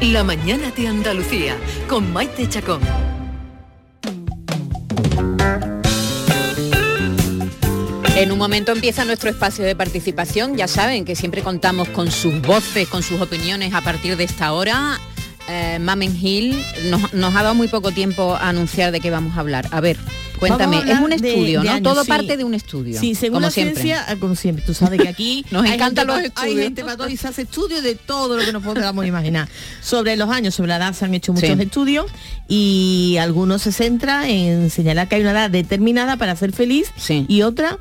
La mañana de Andalucía con Maite Chacón. En un momento empieza nuestro espacio de participación. Ya saben que siempre contamos con sus voces, con sus opiniones a partir de esta hora. Eh, Mamen Hill nos, nos ha dado muy poco tiempo a anunciar de qué vamos a hablar. A ver, cuéntame, es un estudio, de ¿no? Todo sí. parte de un estudio. Sí, según como la siempre. ciencia, ah, como siempre, tú sabes que aquí Nos encantan los pa- Hay estudios. gente para todo y se hace estudios de todo lo que nos podamos imaginar. Sobre los años, sobre la edad se han hecho muchos Sí. estudios y algunos se centra en señalar que hay una edad determinada para ser feliz y otra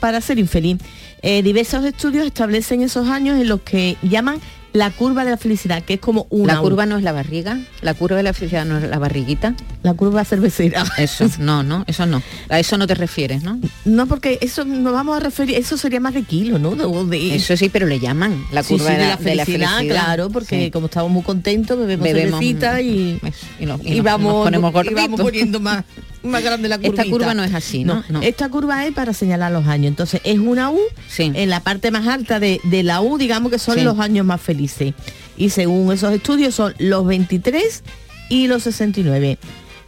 para ser infeliz. Eh, diversos estudios establecen esos años en los que llaman la curva de la felicidad, que es como una La curva no es la barriga, la curva de la felicidad no es la barriguita. La curva cervecera. Eso, no, no, eso no. A eso no te refieres, ¿no? No, porque eso nos vamos a referir, eso sería más de kilo, ¿no? De- de- Eso sí, pero le llaman la curva sí, de, la, de la felicidad, felicidad. claro, porque Sí. como estamos muy contentos, bebemos, Bebemos, cervecita y, y, nos- y vamos, nos ponemos y vamos poniendo más, más grande la curvita. Esta curva no es así, ¿no? No. Esta curva es para señalar los años. Entonces es una U en la parte más alta de, de la U, digamos que son Sí. los años más felices. Y según esos estudios son los 23 y los 69.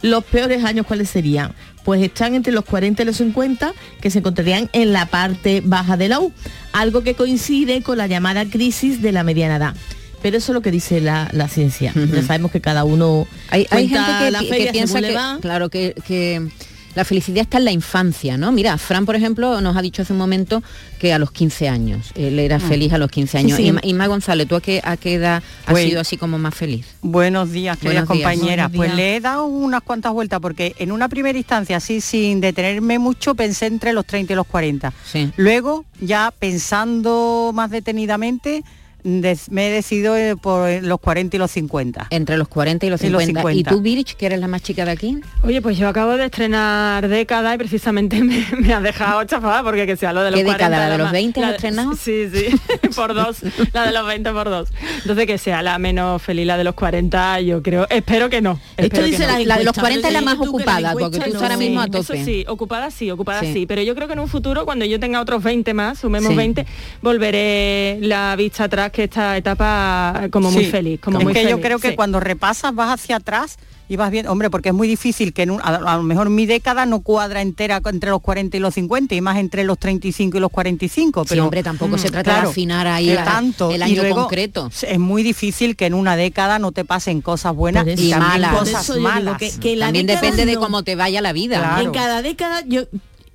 Los peores años, ¿cuáles serían? Pues están entre los 40 y los 50, que se encontrarían en la parte baja de la U, algo que coincide con la llamada crisis de la mediana edad. Pero eso es lo que dice la, la ciencia. Ya sabemos que cada uno Hay, hay gente que, la que piensa que, va. claro, que, que la felicidad está en la infancia, ¿no? Mira, Fran, por ejemplo, nos ha dicho hace un momento que a los 15 años, él era Mm. feliz a los 15 Sí, años. sí. Y, Ma- y Ma González, ¿tú a qué, a qué edad has Pues- sido así como más feliz? Buenos días, queridas Buenos días. Pues le he dado unas cuantas vueltas porque en una primera instancia, así sin detenerme mucho, pensé entre los 30 y los 40. Sí. Luego, ya pensando más detenidamente, des- me he decidido eh, por los 40 y los 50. Entre los 40 y los Y los 50. ¿Y 50. tú, Virich, que eres la más chica de aquí? Oye, pues yo acabo de estrenar década y precisamente me, me ha dejado chafada porque que sea lo de los ¿Qué 40. década? ¿La de los más- 20 has la- estrenado? Sí, sí, por dos. La de los 20 por dos. Entonces que sea la menos feliz, la de los 40, yo creo, espero que no. espero que dice no. la La de los encuesta, 40 es la más ocupada, porque tú estás ahora Sí, mismo a Eso tope. sí, ocupada sí, ocupada Sí. sí. Pero yo creo que en un futuro, cuando yo tenga otros 20 más, sumemos Sí. 20, volveré la vista atrás, que esta etapa como muy Sí. feliz. Como es muy que yo feliz, creo que sí. cuando repasas vas hacia atrás y vas bien, hombre, porque es muy difícil que en un- a, a lo mejor mi década no cuadra entera entre los 40 y los 50 y más entre los 35 y los 45. Sí, Pero, hombre, tampoco se mm, trata de afinar ahí la- tanto. el Y año luego concreto. Es muy difícil que en una década no te pasen cosas buenas Por eso- y, malas. cosas yo malas. que- que la También depende de cómo te vaya la vida. En cada década yo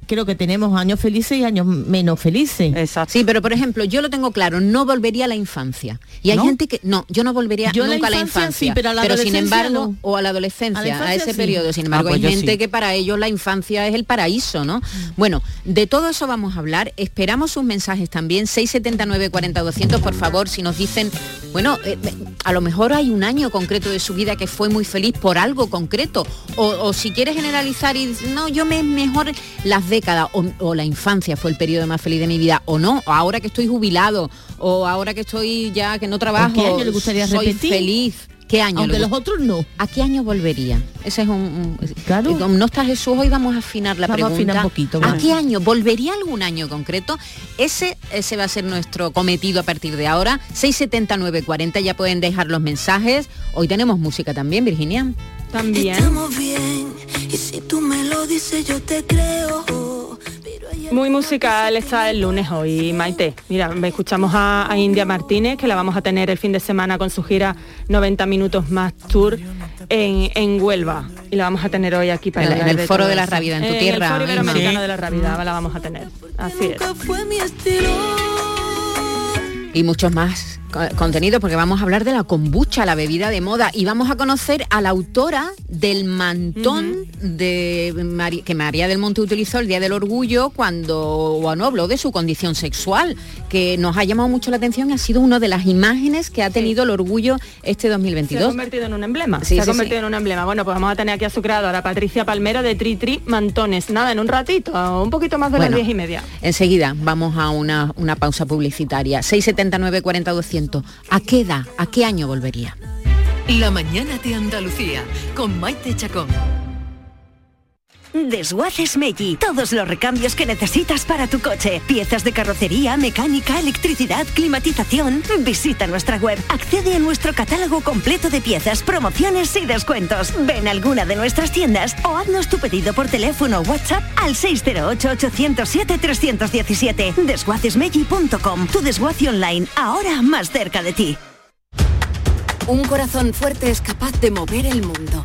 creo que tenemos años felices y años menos felices. Sí, pero por ejemplo, yo lo tengo claro, no volvería a la infancia. Y hay ¿No? gente que no, yo no volvería Yo a la nunca a la infancia sí, pero a la sin embargo, no. o a la adolescencia, A a, la infancia ese sí. periodo, sin Ah, embargo, pues hay gente sí. que para ellos la infancia es el paraíso, ¿no? Bueno, de todo eso vamos a hablar. Esperamos sus mensajes también 679 40 200, por favor, si nos dicen, bueno, eh, a lo mejor hay un año concreto de su vida que fue muy feliz por algo concreto o, o si quiere generalizar y no, yo me mejor las décadas o, o la infancia fue el periodo más feliz de mi vida o no, o ahora que estoy jubilado o ahora que estoy ya que no trabajo, qué año le gustaría soy repetir? feliz. ¿Qué año? Aunque los otros no. ¿A qué año volvería? Ese es un, un- Eh, como no está Jesús, hoy vamos a afinar la Vamos a pregunta. afinar un poquito, ¿A qué año? ¿Volvería algún año concreto? Ese, ese va a ser nuestro cometido a partir de ahora. 67940, ya pueden dejar los mensajes. Hoy tenemos música también, Virginia. También. Estamos bien, y si tú me lo dices yo te creo. Muy musical está el lunes hoy, Maite. Mira, escuchamos a, a India Martínez, que la vamos a tener el fin de semana con su gira 90 minutos más tour en, en Huelva. Y la vamos a tener hoy aquí para En el- en el de Foro de la eso. Rábida, en tu el tierra, Foro Inma. Iberoamericano Sí. de la Rábida la vamos a tener. Así es. Y muchos más contenidos porque vamos a hablar de la kombucha, la bebida de moda y vamos a conocer a la autora del mantón de Mari- que María del Monte utilizó el Día del Orgullo cuando bueno, habló de su condición sexual, que nos ha llamado mucho la atención y ha sido una de las imágenes que ha tenido el orgullo este Se ha 2022. convertido en un emblema. Sí, se ha sí, convertido en un emblema. Bueno, pues vamos a tener aquí a su creadora, Patricia Palmero de Tri Tri Mantones. Nada, en un ratito, un poquito más de Bueno. las diez y media. Enseguida vamos a una, una pausa publicitaria. 679 40 200. ¿A qué edad? ¿A qué año volvería? La mañana de Andalucía con Maite Chacón. Desguaces Meggi. Todos los recambios que necesitas para tu coche. Piezas de carrocería, mecánica, electricidad, climatización. Visita nuestra web. Accede a nuestro catálogo completo de piezas, promociones y descuentos. Ven a alguna de nuestras tiendas o haznos tu pedido por teléfono o WhatsApp al 608-807-317. Desguacesmeggi.com. Tu desguace online, ahora más cerca de ti. Un corazón fuerte es capaz de mover el mundo.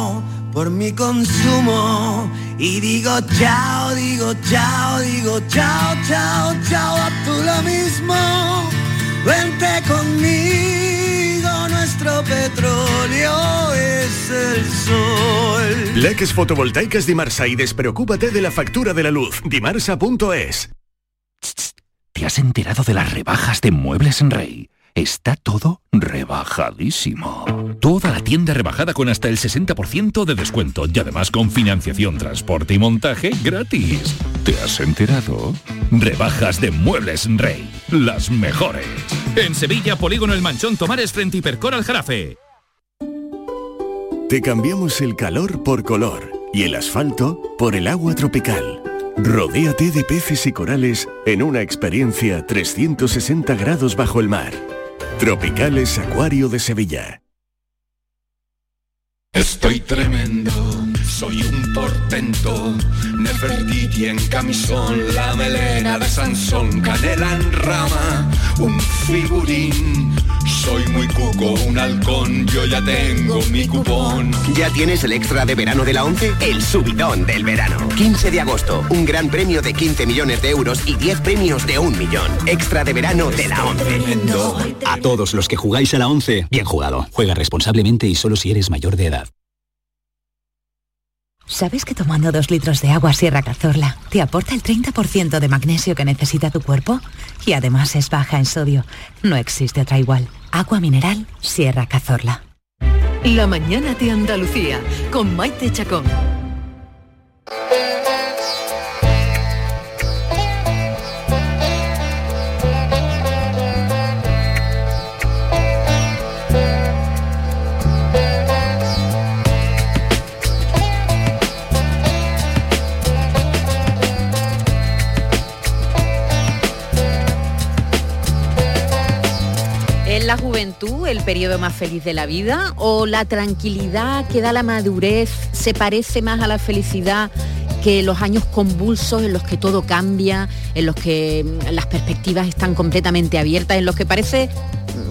por mi consumo y digo chao, digo chao, digo chao, chao, chao, a tú lo mismo. Vente conmigo, nuestro petróleo es el sol. Leques fotovoltaicas Dimarsa y despreocúpate de la factura de la luz. Dimarsa.es. ¿Te has enterado de las rebajas de Muebles en Rey? Está todo rebajadísimo. Toda la tienda rebajada con hasta el 60% de descuento y además con financiación, transporte y montaje gratis. ¿Te has enterado? Rebajas de Muebles Rey. Las mejores. En Sevilla, Polígono El Manchón Tomares frente Hipercor al Jarafe. Te cambiamos el calor por color y el asfalto por el agua tropical. Rodéate de peces y corales en una experiencia 360 grados bajo el mar. Tropicales Acuario de Sevilla. Estoy tremendo, soy un portento, Nefertiti en camisón, la melena de Sansón, canela en rama, un figurín. Soy muy cuco, un halcón, yo ya tengo mi cupón. ¿Ya tienes el extra de verano de la 11? El subidón del verano. 15 de agosto, un gran premio de 15 millones de euros y 10 premios de un millón. Extra de verano de la 11. A todos los que jugáis a la 11, bien jugado. Juega responsablemente y solo si eres mayor de edad. ¿Sabes que tomando dos litros de agua Sierra Cazorla te aporta el 30% de magnesio que necesita tu cuerpo? Y además es baja en sodio. No existe otra igual. Agua mineral Sierra Cazorla. La mañana de Andalucía con Maite Chacón. El periodo más feliz de la vida o la tranquilidad que da la madurez se parece más a la felicidad que los años convulsos en los que todo cambia, en los que mm, las perspectivas están completamente abiertas, en los que parece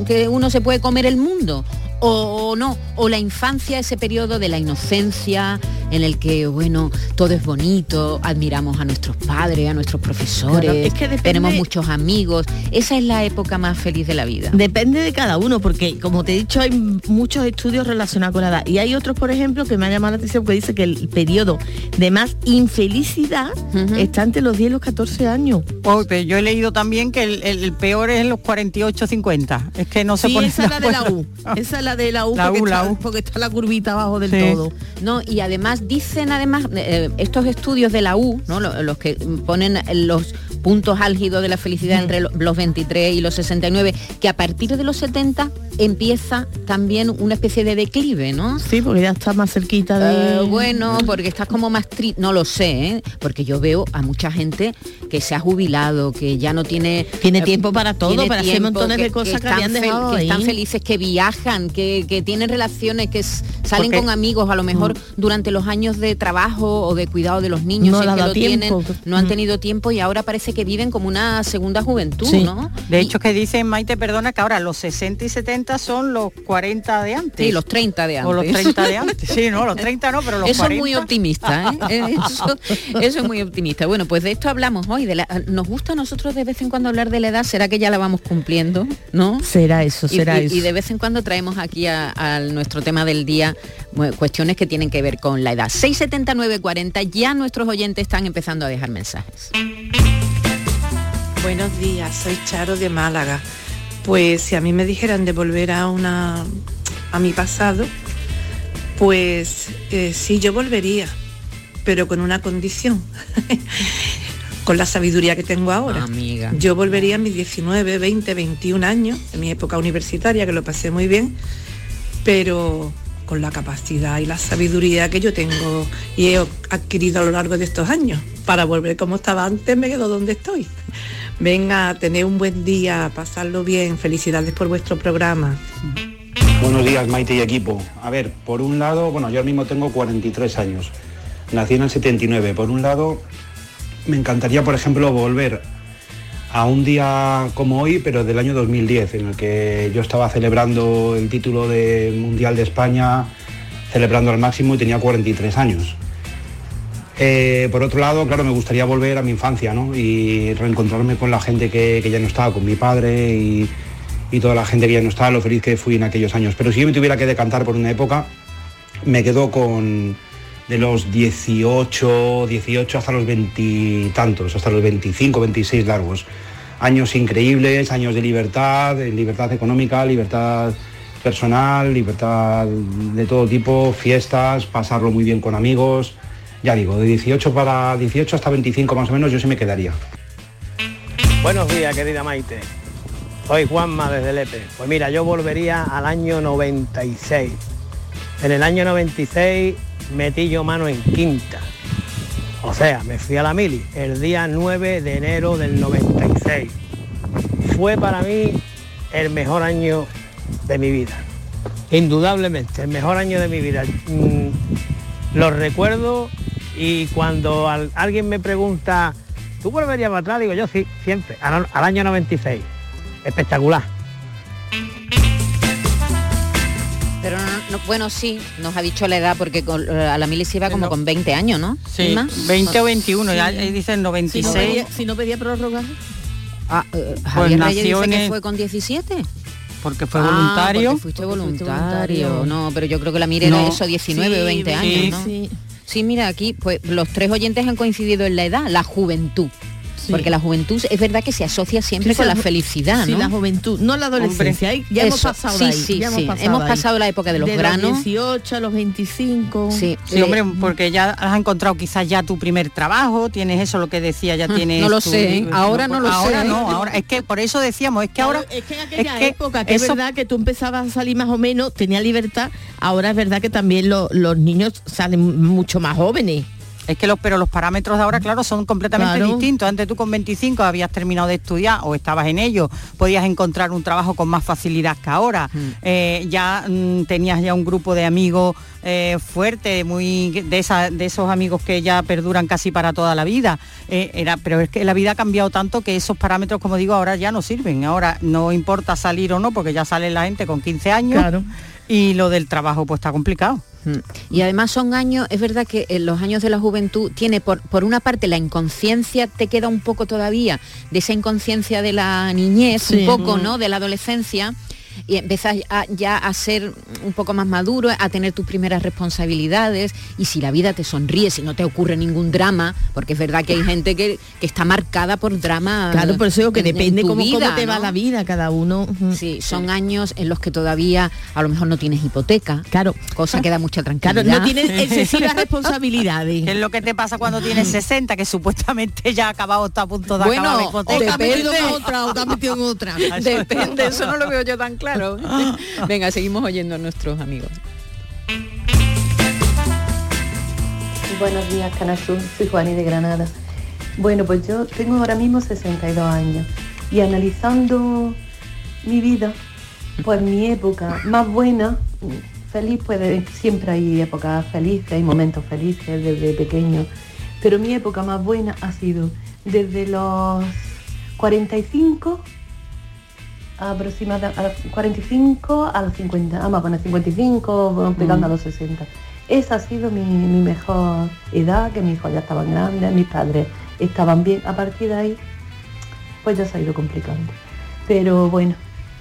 mm, que uno se puede comer el mundo? O no, o la infancia, ese periodo de la inocencia en el que, bueno, todo es bonito, admiramos a nuestros padres, a nuestros profesores, Claro, es que depende- tenemos muchos amigos. Esa es la época más feliz de la vida. Depende de cada uno, porque como te he dicho, hay muchos estudios relacionados con la edad. Y hay otros, por ejemplo, que me ha llamado la atención, que dice que el periodo de más infelicidad está entre los 10 y los 14 años. Oh, pero yo he leído también que el, el- el peor es en los 48-50. Es que no se Sí, pone esa es la de la U. acuerdo. Esa es la de la U, La porque, U, la está, U. porque está la curvita abajo del Sí. todo. No, y además dicen además eh, estos estudios de la U, ¿no? Lo- los, que ponen los puntos álgidos de la felicidad Mm. entre lo- los 23 y los 69, que a partir de los 70 empieza también una especie de declive, ¿no? Sí, porque ya está más cerquita de... Eh, bueno, porque estás como más tri... No lo sé, ¿eh? porque yo veo a mucha gente que se ha jubilado, que ya no tiene... Tiene eh, tiempo para todo, para hacer montones de cosas que habían fel- dejado que están felices, que viajan, que, que tienen relaciones, que salen con amigos, a lo mejor durante los años de trabajo o de cuidado de los niños, No si es que lo tiempo. tienen, no han tenido tiempo y ahora parece que viven como una segunda juventud, Sí. ¿no? De hecho, que dicen, Maite, perdona, que ahora los 60 y 70 son los 40 de antes. Sí, los 30 de antes. O los 30 de antes. Sí, no, los 30 no, pero los eso 40. es muy optimista, ¿eh? Eso, eso es muy optimista. Bueno, pues de esto hablamos hoy. De la- nos gusta a nosotros de vez en cuando hablar de la edad. ¿Será que ya la vamos cumpliendo? ¿No? Será eso, Y- será y, eso. y de vez en cuando traemos aquí a, a nuestro tema del día bueno, cuestiones que tienen que ver con la edad. 67940, ya nuestros oyentes están empezando a dejar mensajes. Buenos días, soy Charo de Málaga. Pues si a mí me dijeran de volver a una a mi pasado, pues eh, sí yo volvería, pero con una condición. con la sabiduría que tengo ahora. Amiga. Yo volvería a mis 19, 20, 21 años, en mi época universitaria, que lo pasé muy bien, pero con la capacidad y la sabiduría que yo tengo y he adquirido a lo largo de estos años. Para volver como estaba antes, me quedo donde estoy. Venga, tener un buen día, pasarlo bien, felicidades por vuestro programa. Buenos días, Maite y equipo. A ver, por un lado, bueno, yo ahora mismo tengo 43 años. Nací en el 79. Por un lado, me encantaría, por ejemplo, volver a un día como hoy, pero del año 2010, en el que yo estaba celebrando el título de Mundial de España, celebrando al máximo y tenía 43 años. Eh, por otro lado, claro, me gustaría volver a mi infancia, ¿no? Y reencontrarme con la gente que, ya no estaba, con mi padre y, toda la gente que ya no estaba, lo feliz que fui en aquellos años. Pero si yo me tuviera que decantar por una época, me quedo con de los 18, 18 hasta los 20 tantos, hasta los 25, 26 largos. Años increíbles, años de libertad, libertad económica, libertad personal, libertad de todo tipo, fiestas, pasarlo muy bien con amigos. Ya digo, de 18 para 18 hasta 25 más o menos yo sí me quedaría. Buenos días, querida Maite. Soy Juanma desde Lepe. Pues mira, yo volvería al año 96. En el año 96 metí yo mano en quinta. O sea, me fui a la mili el día 9 de enero del 96. Fue para mí el mejor año de mi vida. Indudablemente, el mejor año de mi vida. Mm, Lo recuerdo y cuando al- alguien me pregunta, ¿tú volverías para atrás? Digo yo sí, siempre, al, al año 96. Espectacular. Pero no- no- bueno, sí, nos ha dicho la edad porque con- eh, a la mili se iba como con 20 años, ¿no? Sí, ¿Y más? 20 o 21, ya ahí dicen Si no 96. pedía, si no pedía prórroga. Ah, eh, Pues Javier Reyes dice que fue con 17. porque fue Ah, voluntario. porque fuiste voluntario. voluntario. No, pero yo creo que la mira era No. eso, 19 o Sí, 20 sí, años, ¿no? sí. Sí, mira, aquí pues los tres oyentes han coincidido en la edad, la juventud. Sí. Porque la juventud es verdad que se asocia siempre Sí, con la felicidad, Sí, ¿no? la juventud, no la adolescencia. ahí ya hemos pasado de ahí. ya. Hemos pasado, Hemos ahí. pasado la época de los de granos. Los 18 a los 25. Sí, Sí, hombre, porque ya has encontrado quizás ya tu primer trabajo, tienes eso lo que decía, ya tienes no lo tu- sé, ahora no lo ahora sé. no, ahora es que por eso decíamos, es que ahora es que en aquella es que época, que eso- es verdad que tú empezabas a salir más o menos, tenía libertad, ahora es verdad que también lo- los niños salen mucho más jóvenes. Es que los, pero los parámetros de ahora, claro, son completamente Claro. distintos. Antes tú con 25 habías terminado de estudiar o estabas en ello, podías encontrar un trabajo con más facilidad que ahora. Eh, ya mm, tenías ya un grupo de amigos eh, fuerte, muy de, esa- de esos amigos que ya perduran casi para toda la vida. Eh, era, pero es que la vida ha cambiado tanto que esos parámetros, como digo, ahora ya no sirven. Ahora no importa salir o no, porque ya sale la gente con 15 años. Claro. Y lo del trabajo pues está complicado. Mm. Y además son años, es verdad que en los años de la juventud tiene por, por una parte la inconsciencia, te queda un poco todavía de esa inconsciencia de la niñez, Sí. un poco, Mm. ¿no? De la adolescencia. Y empiezas a- ya a ser un poco más maduro, a tener tus primeras responsabilidades y si la vida te sonríe, si no te ocurre ningún drama, porque es verdad que hay gente que, que está marcada por drama. Claro, por eso digo que en- en depende tu cómo, cómo te va la vida cada uno. Sí, son años en los que todavía a lo mejor no tienes hipoteca. Claro. Cosa que da mucha tranquilidad. Claro, no tienes excesivas responsabilidades. ¿Qué es lo que te pasa cuando tienes 60, que supuestamente ya ha acabado, está a punto de Bueno, acabar la hipoteca? o te has metido en otra, o te has metido en otra. Depende, eso no lo veo yo tan claro. Venga, seguimos oyendo a nuestros amigos. Buenos días, Canal Sur. Soy Juani de Granada. Bueno, pues yo tengo ahora mismo 62 años y analizando mi vida, pues mi época más buena, feliz, pues siempre hay épocas felices, hay momentos felices desde pequeño, pero mi época más buena ha sido desde los 45 aproximadamente a los 45 a los 50, vamos a poner 55, vamos pegando Mm. a los 60. Esa ha sido mi, mi mejor edad, que mis hijos ya estaban grandes, mis padres estaban bien. A partir de ahí, pues ya se ha ido complicando. Pero bueno,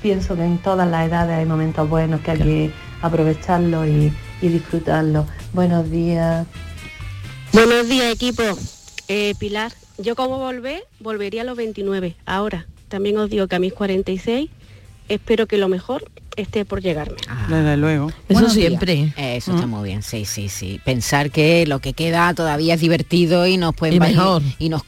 pienso que en todas las edades hay momentos buenos que hay que aprovecharlos y, y disfrutarlos. Buenos días. Buenos días, equipo. Eh, Pilar, yo como volver, volvería a los 29. Ahora, también os digo que a mis 46, espero que lo mejor esté por llegarme. Desde luego. Buenos días. Eso está muy bien, sí, sí, sí. Pensar que lo que queda todavía es divertido y nos pueden Y va- mejor. y nos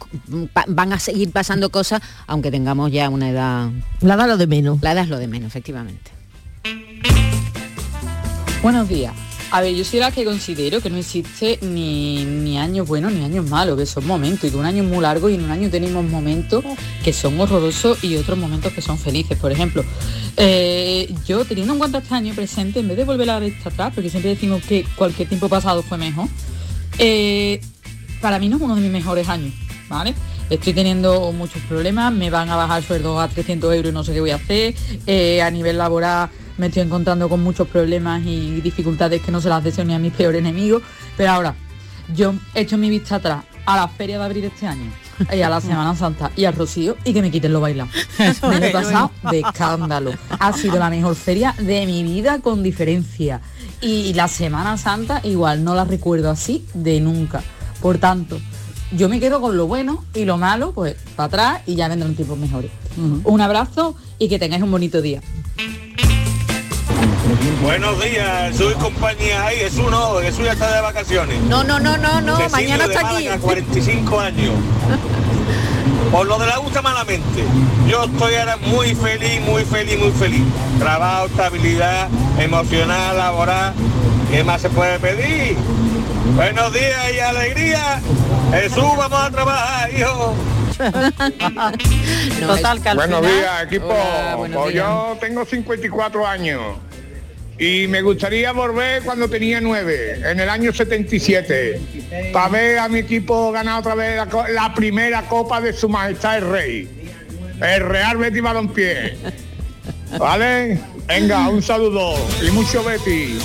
van a seguir pasando cosas, aunque tengamos ya una edad. La edad lo de menos. La edad es lo de menos, efectivamente. Buenos días. A ver, yo soy la que considero que no existe ni, ni años buenos ni años malos, que son momentos, y que un año es muy largo y en un año tenemos momentos que son horrorosos y otros momentos que son felices. Por ejemplo, eh, yo teniendo en cuenta este año presente, en vez de volver a vista atrás, porque siempre decimos que cualquier tiempo pasado fue mejor, eh, para mí no es uno de mis mejores años, ¿vale? Estoy teniendo muchos problemas, me van a bajar sueldo a 300 euros y no sé qué voy a hacer. eh, a nivel laboral me estoy encontrando con muchos problemas y dificultades que no se las deseo ni a mis peores enemigos. Pero ahora, yo he hecho mi vista atrás a la feria de abril este año y a la Semana Santa y al Rocío y que me quiten lo bailado. Me he pasado de escándalo. Ha sido la mejor feria de mi vida con diferencia. Y la Semana Santa igual no la recuerdo así de nunca. Por tanto, yo me quedo con lo bueno y lo malo, pues para atrás y ya vendrán tiempos mejores. Un abrazo y que tengáis un bonito día. Buenos días, soy compañía ahí, Jesús no, Jesús ya está de vacaciones. No, no, no, no, no, Cecilio mañana está aquí. Málaga, 45 años. Por lo de la gusta malamente. Yo estoy ahora muy feliz, muy feliz, muy feliz. Trabajo, estabilidad emocional, laboral. ¿Qué más se puede pedir? Buenos días y alegría. Jesús, vamos a trabajar, hijo. Total, que al Buenos final- días, equipo. Hola, buenos Pues días. yo tengo 54 años y me gustaría volver cuando tenía 9, en el año 77, para ver a mi equipo ganar otra vez la, primera copa de su majestad el rey, el Real Betis Balompié. ¿Vale? Venga, un saludo y mucho Betis.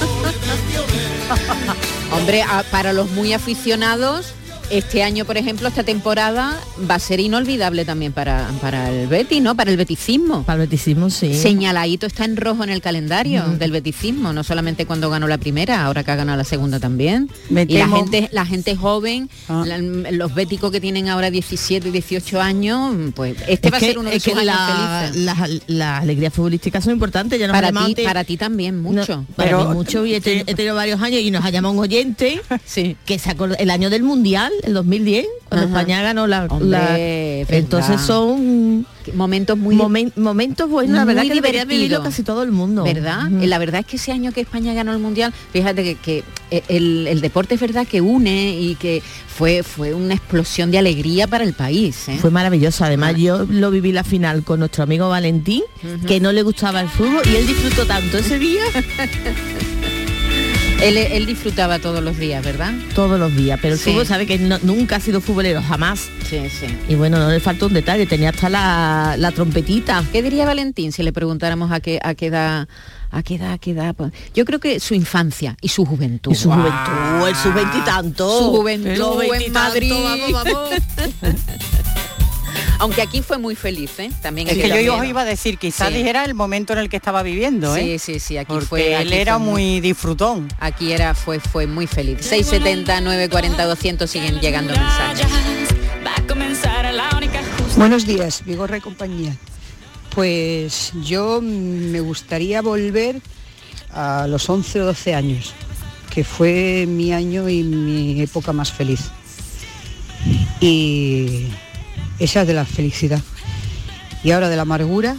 Hombre, para los muy aficionados, este año, por ejemplo, esta temporada va a ser inolvidable también para, para el Betis, ¿no? Para el beticismo. Para el beticismo, sí. Señaladito está en rojo en el calendario del beticismo, no solamente cuando ganó la primera, ahora que ha ganado la segunda también. Y la gente, la gente joven, Ah. la- los béticos que tienen ahora 17 y 18 años, pues este Es va a que- ser uno de es que sus años la- felices. Las las alegrías futbolísticas son importantes. Ya nos Para ti- antes- para ti también, mucho. No, para Pero- mí mucho y he, teni- he tenido varios años y nos ha llamado un oyente que se acordó el año del mundial, el 2010, cuando Ajá. España ganó la, Hombre, la- es entonces son momentos muy momentos buenos, la verdad que debería vivirlo casi todo el mundo. ¿Verdad? Eh, La verdad es que ese año que España ganó el Mundial, fíjate que, que, eh, el, el deporte es verdad que une y que fue, fue una explosión de alegría para el país. ¿eh? Fue maravilloso. Además, yo lo viví la final con nuestro amigo Valentín, que no le gustaba el fútbol y él disfrutó tanto ese día. Él, él disfrutaba todos los días, ¿verdad? Todos los días, pero el Sí. fútbol sabe que no- nunca ha sido futbolero, jamás. Sí, sí. Y bueno, no le falta un detalle, tenía hasta la, la trompetita. ¿Qué diría Valentín si le preguntáramos a qué, a qué edad, a qué edad, a qué edad? Pues, Yo creo que su infancia y su juventud. Y su juventud, el sub veintitanto. Su juventud en veintitantos, Madrid. vamos, vamos. Aunque aquí fue muy feliz, ¿eh? También Es que yo iba a decir, quizás Sí. dijera el momento en el que estaba viviendo, ¿eh? Sí, sí, sí, aquí Porque fue. él aquí era fue muy disfrutón. Aquí era, fue, fue muy feliz. 670, 940, 200 siguen llegando mensajes. Buenos días, Vigorra y compañía. Pues yo me gustaría volver a los 11 o 12 años, que fue mi año y mi época más feliz. Y esa es de la felicidad. Y ahora de la amargura,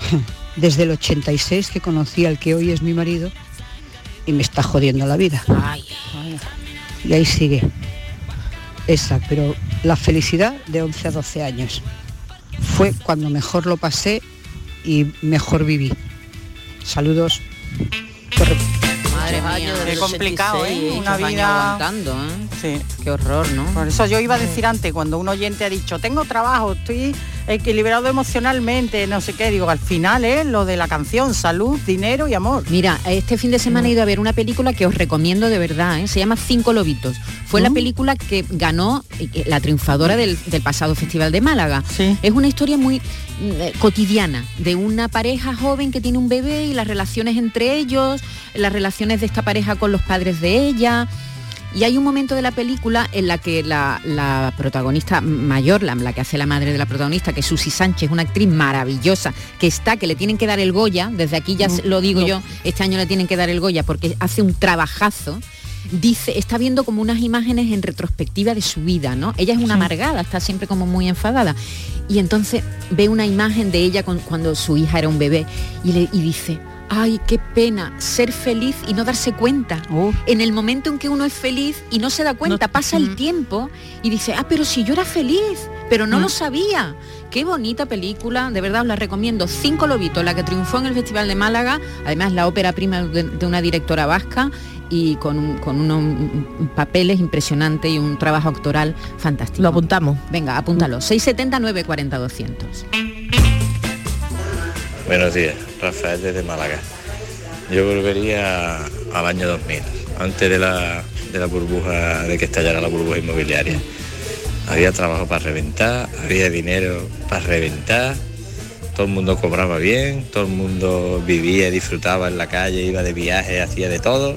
desde el 86 que conocí al que hoy es mi marido y me está jodiendo la vida. Y ahí sigue. Esa, pero la felicidad de 11 a 12 años. Fue cuando mejor lo pasé y mejor viví. Saludos. Madre mía, Qué complicado, 86, ¿eh? Una vida aguantando, ¿eh? Sí. Qué horror, ¿no? Por eso yo iba a decir antes, cuando un oyente ha dicho, tengo trabajo, estoy equilibrado emocionalmente, no sé qué, digo, al final es lo de la canción, salud, dinero y amor. Mira, este fin de semana he ido a ver una película que os recomiendo de verdad, ¿eh? se llama Cinco Lobitos. Fue la película que ganó eh, la triunfadora del, del pasado Festival de Málaga. Es una historia muy mm, eh, cotidiana de una pareja joven que tiene un bebé y las relaciones entre ellos, las relaciones de esta pareja con los padres de ella. Y hay un momento de la película en la que la, la protagonista mayor, la, la que hace la madre de la protagonista, que es Susi Sánchez, una actriz maravillosa, que está, que le tienen que dar el Goya, desde aquí ya No, lo digo no. yo, este año le tienen que dar el Goya porque hace un trabajazo. Dice, está viendo como unas imágenes en retrospectiva de su vida, ¿no? Ella es una amargada, está siempre como muy enfadada. Y entonces ve una imagen de ella con- cuando su hija era un bebé y, le, y dice, ay, qué pena ser feliz y no darse cuenta. En el momento en que uno es feliz y no se da cuenta, pasa el tiempo y dice, ah, pero si yo era feliz, pero no Mm. lo sabía. Qué bonita película, de verdad os la recomiendo. Cinco Lobitos, la que triunfó en el Festival de Málaga, además la ópera prima de, de una directora vasca y con, un- con unos mm, papeles impresionantes y un trabajo actoral fantástico. Lo apuntamos. Venga, apúntalo. 670 940 200. Buenos días, Rafael desde Málaga. Yo volvería al año 2000, antes de la, de la burbuja, de que estallara la burbuja inmobiliaria. Había trabajo para reventar, había dinero para reventar, todo el mundo cobraba bien, todo el mundo vivía, disfrutaba en la calle, iba de viaje, hacía de todo.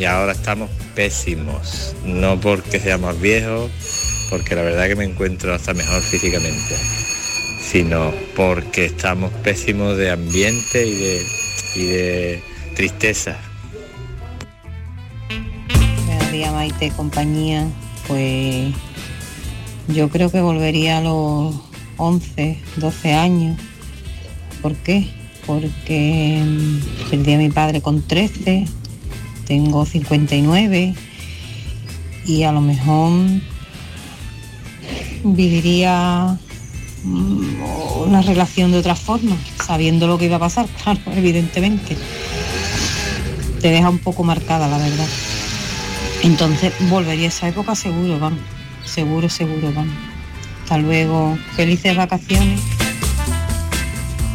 Y ahora estamos pésimos, no porque seamos viejos, porque la verdad que me encuentro hasta mejor físicamente sino porque estamos pésimos de ambiente y de, y de tristeza. Buenos días, Maite, compañía. Pues yo creo que volvería a los 11, 12 años. ¿Por qué? Porque mm, perdí a mi padre con 13, tengo 59 y a lo mejor viviría una relación de otra forma, sabiendo lo que iba a pasar, claro, evidentemente. Te deja un poco marcada, la verdad. Entonces volvería a esa época seguro, vamos. Seguro, seguro, vamos. Hasta luego. Felices vacaciones.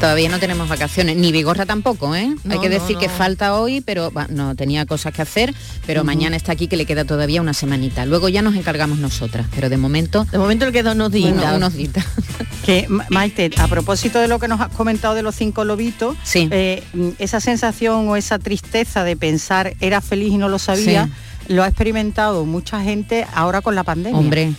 Todavía no tenemos vacaciones, ni Vigorra tampoco, ¿eh? Hay que no, decir que falta hoy, pero no, tenía cosas que hacer, pero mañana está aquí que le queda todavía una semanita. Luego ya nos encargamos nosotras, pero de momento... De momento le quedan unos días. Uno- unos días. Que Ma- Maite, a propósito de lo que nos has comentado de los cinco lobitos, eh, mm, esa sensación o esa tristeza de pensar era feliz y no lo sabía, lo ha experimentado mucha gente ahora con la pandemia. Hombre,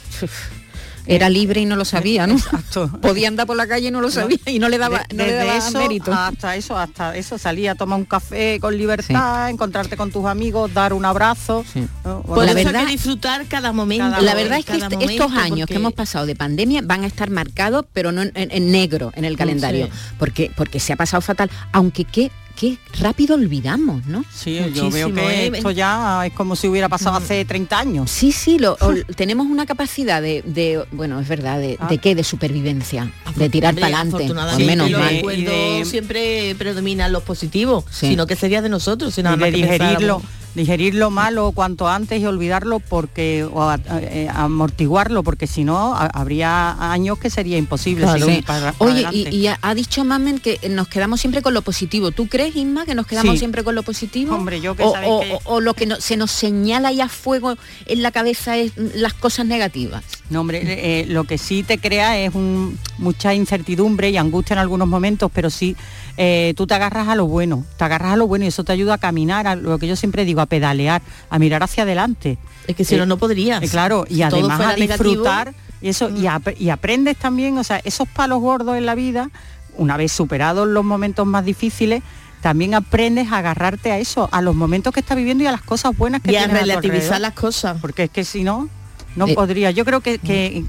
era libre y no lo sabía, ¿no? Podía andar por la calle y no lo sabía y no le daba, De- no le daba eso mérito. hasta eso, hasta eso, salía a tomar un café con libertad, encontrarte con tus amigos, dar un abrazo. ¿no? Por La eso hay verdad- que disfrutar cada momento. la verdad es que cada est- momento, estos años que hemos pasado de pandemia van a estar marcados, pero no en, en- en negro en el calendario, Sí. porque porque se ha pasado fatal, aunque qué qué rápido olvidamos, ¿no? Sí, yo veo que esto ya es como si hubiera pasado hace 30 años. Sí, sí, lo, tenemos una capacidad de, de- bueno, es verdad, de, Ah. de qué, de supervivencia, de tirar para adelante, afortunadamente, menos los mal. siempre predominan los positivos, Sí. sino que sería de nosotros, si Y nada más de digerirlo. Digerir lo malo cuanto antes y olvidarlo porque o a- eh, amortiguarlo porque si no ha- habría años que sería imposible Claro. seguir Sí. para- para Oye, y, y ha, dicho Mamen que nos quedamos siempre con lo positivo. ¿Tú crees, Isma, que nos quedamos Sí. siempre con lo positivo? Hombre, yo que o, sabéis o- que- o- o lo que no- se nos señala ya a fuego en la cabeza es las cosas negativas. No, hombre, eh, lo que sí te crea es un- mucha incertidumbre y angustia en algunos momentos, pero sí eh, tú te agarras a lo bueno, te agarras a lo bueno y eso te ayuda a caminar, a lo que yo siempre digo, a pedalear, a mirar hacia adelante. Es que si no, no podrías. eh, claro, y Si además a negativo. disfrutar y eso y, ap- y aprendes también, o sea, esos palos gordos en la vida, una vez superados los momentos más difíciles, también aprendes a agarrarte a eso, a los momentos que estás viviendo y a las cosas buenas que Y a tienes relativizar las cosas. Porque es que si no, no Eh. podría. Yo creo que, que,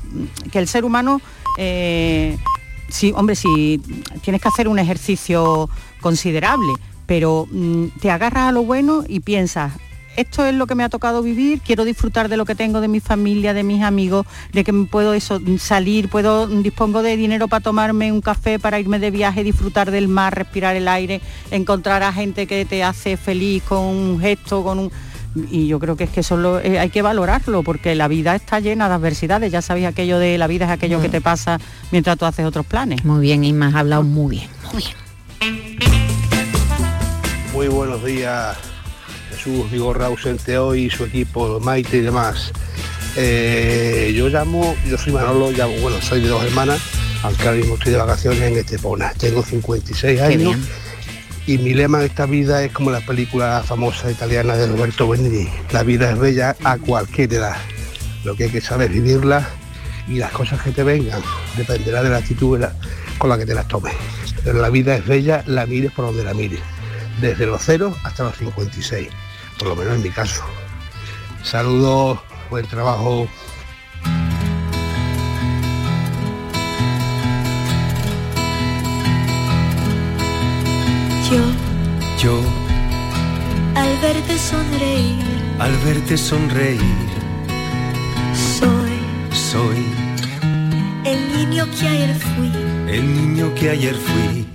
que el ser humano, eh, sí, hombre, si tienes que hacer un ejercicio considerable, pero mm, te agarras a lo bueno y piensas, esto es lo que me ha tocado vivir, quiero disfrutar de lo que tengo, de mi familia, de mis amigos, de que puedo eso, salir, puedo, dispongo de dinero para tomarme un café, para irme de viaje, disfrutar del mar, respirar el aire, encontrar a gente que te hace feliz con un gesto, con un y yo creo que es que eso lo- eh, hay que valorarlo porque la vida está llena de adversidades ya sabéis aquello de la vida es aquello que te pasa mientras tú haces otros planes muy bien Isma has hablado muy bien muy bien Muy buenos días, Jesús Vigorra ausente hoy, su equipo, Maite y demás. Eh, yo llamo, yo soy Manolo, llamo, bueno, soy de dos hermanas, aunque ahora mismo estoy de vacaciones en Estepona. Tengo 56 Qué años bien. Y mi lema en esta vida es como la película famosa italiana de Roberto Benigni. La vida es bella a cualquier edad. Lo que hay que saber es vivirla y las cosas que te vengan dependerá de la actitud con la que te las tomes. Pero la vida es bella, la mires por donde la mires, desde los ceros hasta los 56, por lo menos en mi caso. Saludos, buen trabajo. Yo, al verte sonreír, al verte sonreír, soy soy el niño que ayer fui. el niño que ayer fui.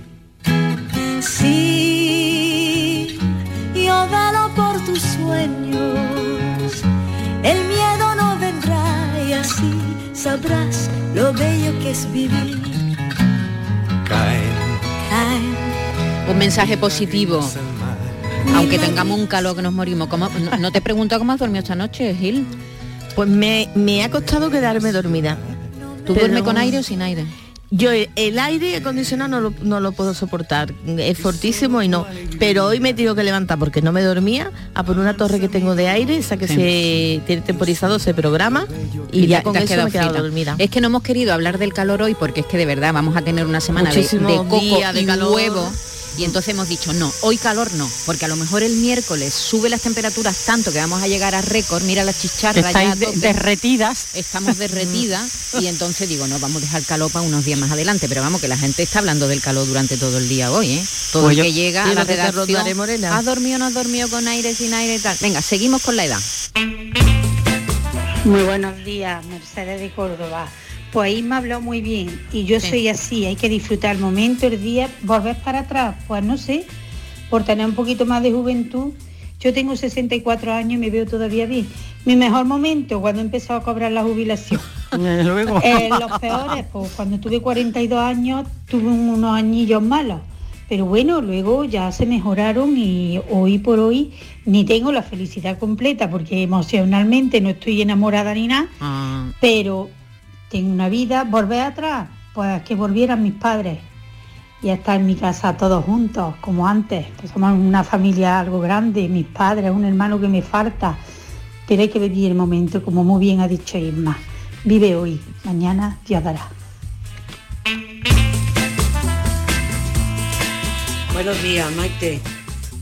Sí, yo velo por tus sueños. El miedo no vendrá y así sabrás lo bello que es vivir. Mensaje positivo. Aunque tengamos un calor que nos morimos. ¿Cómo- no, no te pregunto cómo has dormido esta noche, Gil. Pues me, me ha costado quedarme dormida. ¿Tú Pero- duermes con aire o sin aire? Yo el- aire acondicionado no lo, no lo puedo soportar, es fortísimo y no. Pero hoy me he tenido que levantar porque no me dormía a por una torre que tengo de aire, esa que Sí. se tiene temporizado, se programa y, ya con te has eso me he quedado dormida. Es que no hemos querido hablar del calor hoy porque es que de verdad vamos a tener una semana de, coco de y calor. huevo. Y entonces hemos dicho, no, hoy calor no, porque a lo mejor el miércoles sube las temperaturas tanto que vamos a llegar a récord, mira las chicharras ya de- derretidas Estamos derretidas y entonces digo, no, vamos a dejar el calor para unos días más adelante, pero vamos, que la gente está hablando del calor durante todo el día hoy, ¿eh? Todo Pues el yo- que llega a la redacción. ¿has dormido o no has dormido con aire, sin aire y tal? Venga, seguimos con la edad. Muy buenos días, Mercedes de Córdoba. Pues Isma habló muy bien y yo soy así, hay que disfrutar el momento, el día, volver para atrás, pues no sé, por tener un poquito más de juventud. Yo tengo 64 años y me veo todavía bien. Mi mejor momento cuando he empezado a cobrar la jubilación. Luego Eh, los peores, pues cuando tuve 42 años tuve un- unos añillos malos. Pero bueno, luego ya se mejoraron y hoy por hoy ni tengo la felicidad completa porque emocionalmente no estoy enamorada ni nada, Ah, pero tengo una vida, volver atrás, pues que volvieran mis padres y estar en mi casa todos juntos, como antes. Pues somos una familia algo grande, mis padres, un hermano que me falta, pero hay que vivir el momento, como muy bien ha dicho Isma. Vive hoy, mañana Dios dará. Buenos días, Maite.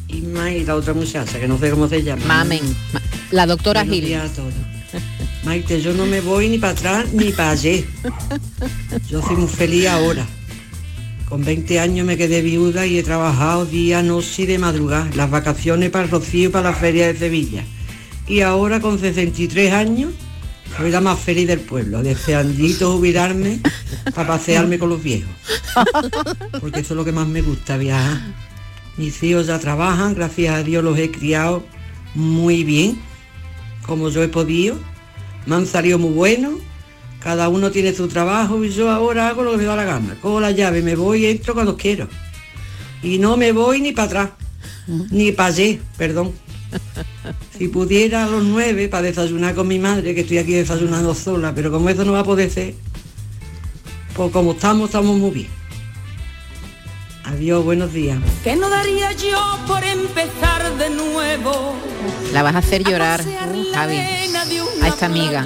Isma y la otra muchacha, que no sé cómo se llama. Mamen, ma- la doctora Buenos Gil. días a todos. Maite, yo no me voy ni para atrás ni para ayer. Yo soy muy feliz ahora. Con 20 años me quedé viuda y he trabajado día, noche y de madrugada. Las vacaciones para el Rocío y para la Feria de Sevilla. Y ahora con 63 años soy la más feliz del pueblo, deseandito jubilarme para pasearme con los viejos. Porque eso es lo que más me gusta, viajar. Mis hijos ya trabajan, gracias a Dios los he criado muy bien, como yo he podido. Me han salido muy buenos. Cada uno tiene su trabajo y yo ahora hago lo que me da la gana. Cojo la llave, me voy y entro cuando quiero. Y no me voy ni para atrás, ni para allí, perdón. Si pudiera a los nueve para desayunar con mi madre, que estoy aquí desayunando sola, pero como eso no va a poder ser, pues como estamos, estamos muy bien. Adiós, buenos días. Que no daría yo por empezar de nuevo. La vas a hacer llorar, uh, Javi, a esta amiga.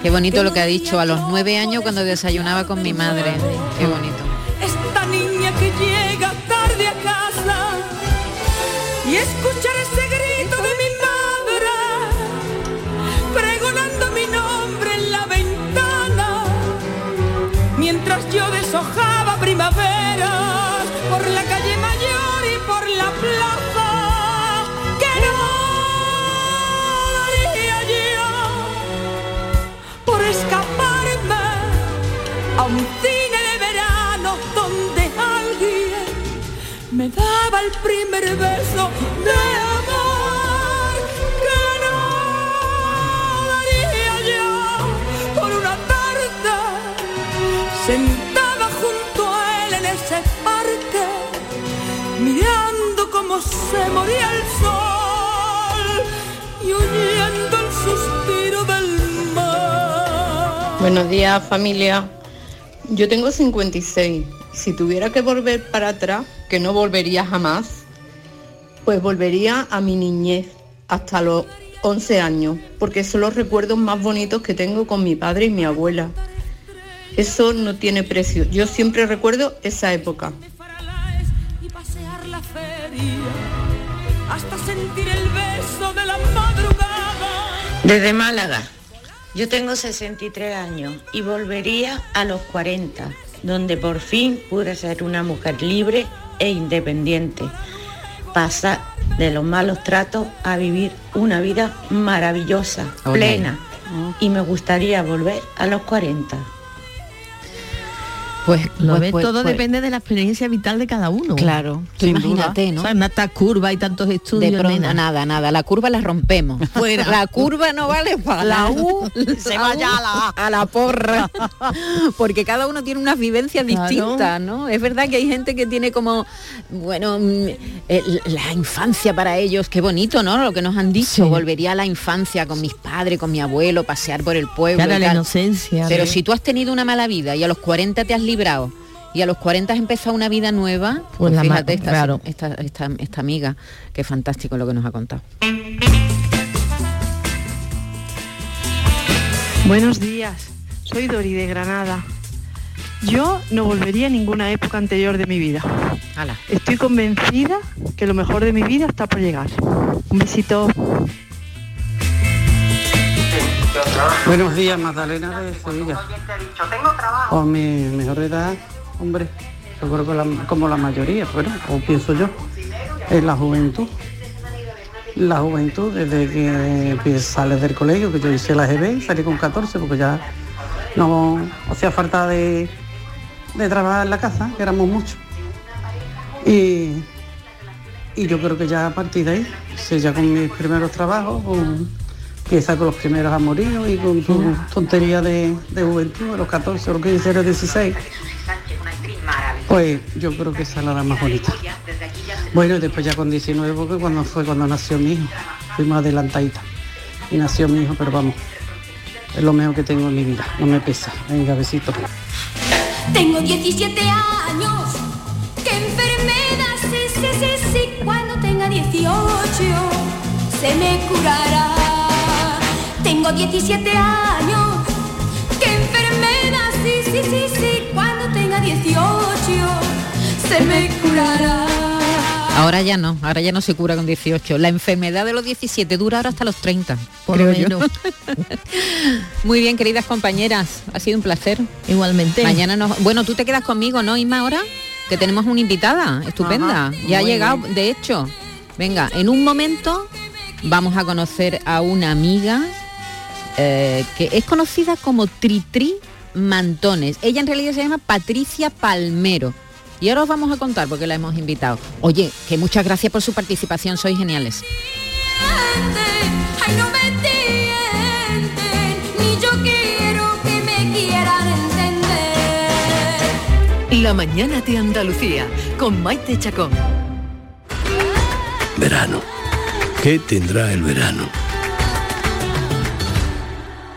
Qué bonito lo que ha dicho, a los nueve años cuando desayunaba con mi madre. Qué bonito. Esta niña que llega tarde a casa y escuchar ese grito de mi madre pregonando mi nombre en la ventana mientras yo deshojaba primavera daba el primer beso de amor que no daría yo por una tarde sentada junto a él en ese parque mirando cómo se moría el sol y oyendo el suspiro del mar. Buenos días familia. Yo tengo 56. Si tuviera que volver para atrás, que no volvería jamás, pues volvería a mi niñez hasta los 11 años, porque son los recuerdos más bonitos que tengo con mi padre y mi abuela. Eso no tiene precio. Yo siempre recuerdo esa época. Desde Málaga. Yo tengo 63 años y volvería a los 40, donde por fin pude ser una mujer libre e independiente. Pasar de los malos tratos a vivir una vida maravillosa, plena. Y me gustaría volver a los 40. Pues, Lo pues- ves, pues- todo pues- depende de la experiencia vital de cada uno. Claro, tú imagínate, ¿no? O sea, curvas y tantos estudios. De pronto, nada, nada, la curva la rompemos. Fuera. La curva no vale para La. U se La vaya U a la A. la porra. Porque cada uno tiene unas vivencias Claro. distintas, ¿no? Es verdad que hay gente que tiene como, bueno, mm, eh, la infancia para ellos, qué bonito, ¿no? Lo que nos han dicho, Sí. volvería a la infancia con mis padres, con mi abuelo, pasear por el pueblo. Claro, y la tal. inocencia. Pero si tú has tenido una mala vida y a los 40 te has librado y a los 40 has empezado una vida nueva, pues, la ma- fíjate esta, claro. esta, esta- esta amiga, qué fantástico lo que nos ha contado. Buenos días, soy Dori de Granada. Yo no volvería a ninguna época anterior de mi vida. Hala. Estoy convencida que lo mejor de mi vida está por llegar. Un besito. Buenos días, Magdalena de Sevilla. O mi mejor edad, hombre, yo creo que como la mayoría, bueno, o pienso yo, es la juventud. La juventud, desde que sales del colegio, que yo hice la GB, salí con 14 porque ya no hacía falta de, de trabajar en la casa, que éramos muchos. Y, y yo creo que ya a partir de ahí, ya con mis primeros trabajos, con- empieza con los primeros amoríos y con tu tontería de, de juventud, a los 14, a los 15, a los 16. Pues yo creo que esa es la edad más bonita. Bueno, y después ya con 19, porque cuando fue cuando nació mi hijo, fuimos adelantaditas. Y nació mi hijo, pero vamos, es lo mejor que tengo en mi vida, no me pesa. Venga, besito. Tengo 17 años. ¿Qué enfermedad? Sí, sí, sí, sí. Cuando tenga 18 se me curará. Tengo 17 años. ¿Qué enfermedad? Sí, sí, sí, sí. Cuando tenga 18 se me curará. Ahora ya no, ahora ya no se cura con 18. La enfermedad de los 17 dura ahora hasta los 30. Por lo menos. Muy bien, queridas compañeras, ha sido un placer. Igualmente. Mañana nos... Bueno, tú te quedas conmigo, ¿no, Isma, ahora? Que tenemos una invitada estupenda. Ajá, ya ha llegado, bien. de hecho. Venga, en un momento vamos a conocer a una amiga eh, que es conocida como Tritri Mantones. Ella en realidad se llama Patricia Palmero. Y ahora os vamos a contar porque la hemos invitado. Oye, que muchas gracias por su participación, sois geniales. mienten, ay no me tienten, ni yo quiero que me quieran entender. La mañana de Andalucía con Maite Chacón. Verano. ¿Qué tendrá el verano?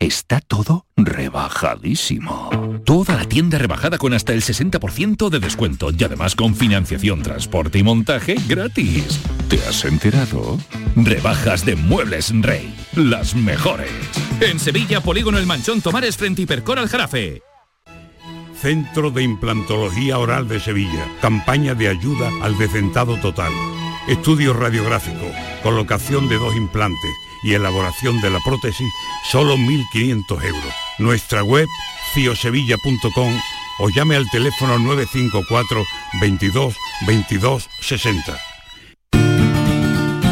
Está todo rebajadísimo. Toda la tienda rebajada con hasta el 60% de descuento y además con financiación, transporte y montaje gratis. ¿Te has enterado? Rebajas de Muebles Rey. Las mejores. En Sevilla, Polígono El Manchón Tomares frente Hipercor al Jarafe. Centro de Implantología Oral de Sevilla. Campaña de ayuda al decentado total. Estudio radiográfico. Colocación de dos implantes y elaboración de la prótesis, solo 1.500 euros. Nuestra web, ciosevilla.com o llame al teléfono 954 22 22 60.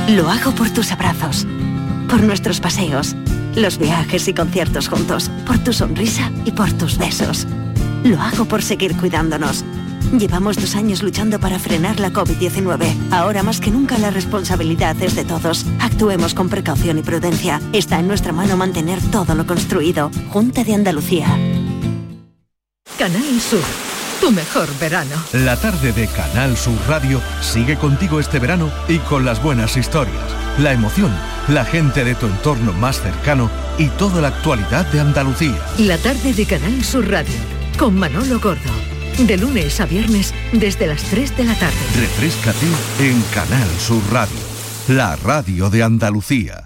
Lo hago por tus abrazos, por nuestros paseos, los viajes y conciertos juntos, por tu sonrisa y por tus besos. Lo hago por seguir cuidándonos. Llevamos dos años luchando para frenar la COVID-19. Ahora más que nunca la responsabilidad es de todos. Actuemos con precaución y prudencia. Está en nuestra mano mantener todo lo construido. Junta de Andalucía. Canal Sur, tu mejor verano. La tarde de Canal Sur Radio sigue contigo este verano y con las buenas historias, la emoción, la gente de tu entorno más cercano y toda la actualidad de Andalucía. La tarde de Canal Sur Radio, con Manolo Gordo. De lunes a viernes, desde las 3 de la tarde. Refrescate en Canal Sur Radio, la radio de Andalucía.